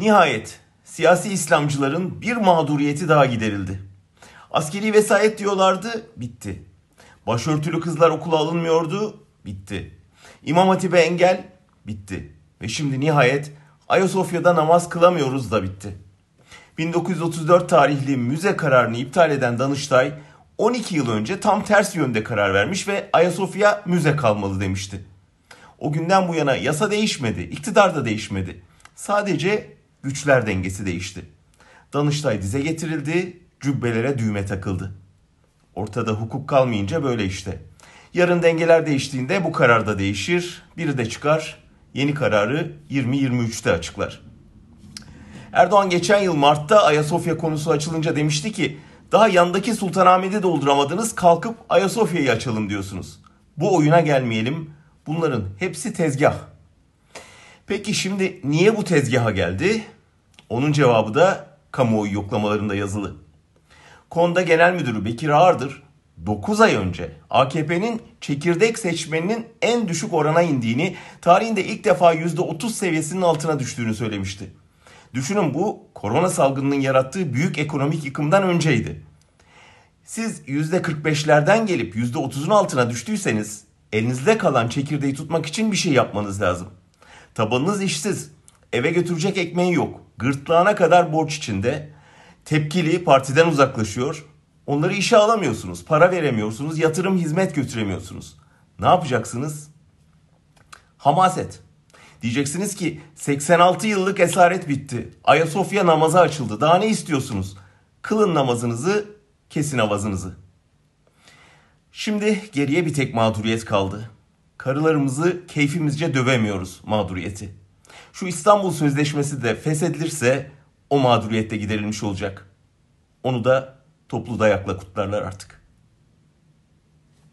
Nihayet siyasi İslamcıların bir mağduriyeti daha giderildi. Askeri vesayet diyorlardı, bitti. Başörtülü kızlar okula alınmıyordu, bitti. İmam Hatip'e engel, bitti. Ve şimdi nihayet Ayasofya'da namaz kılamıyoruz da bitti. 1934 tarihli müze kararını iptal eden Danıştay 12 yıl önce tam ters yönde karar vermiş ve Ayasofya müze kalmalı demişti. O günden bu yana yasa değişmedi, iktidar da değişmedi. Sadece güçler dengesi değişti. Danıştay dize getirildi, cübbelere düğme takıldı. Ortada hukuk kalmayınca böyle işte. Yarın dengeler değiştiğinde bu karar da değişir. Biri de çıkar, yeni kararı 2023'te açıklar. Erdoğan geçen yıl Mart'ta Ayasofya konusu açılınca demişti ki daha yandaki Sultanahmet'i dolduramadınız kalkıp Ayasofya'yı açalım diyorsunuz. Bu oyuna gelmeyelim. Bunların hepsi tezgah. Peki şimdi niye bu tezgaha geldi? Onun cevabı da kamuoyu yoklamalarında yazılı. Konda Genel Müdürü Bekir Ağırdır 9 ay önce AKP'nin çekirdek seçmeninin en düşük orana indiğini, tarihinde ilk defa %30 seviyesinin altına düştüğünü söylemişti. Düşünün bu korona salgınının yarattığı büyük ekonomik yıkımdan önceydi. Siz %45'lerden gelip %30'un altına düştüyseniz elinizde kalan çekirdeği tutmak için bir şey yapmanız lazım. Tabanınız işsiz, eve götürecek ekmeği yok, gırtlağına kadar borç içinde, tepkili partiden uzaklaşıyor, onları işe alamıyorsunuz, para veremiyorsunuz, yatırım hizmet götüremiyorsunuz. Ne yapacaksınız? Hamaset. Diyeceksiniz ki 86 yıllık esaret bitti. Ayasofya namaza açıldı. Daha ne istiyorsunuz? Kılın namazınızı, kesin avazınızı. Şimdi geriye bir tek mağduriyet kaldı. Karılarımızı keyfimizce dövemiyoruz mağduriyeti. Şu İstanbul Sözleşmesi de feshedilirse o mağduriyette giderilmiş olacak. Onu da toplu dayakla kutlarlar artık.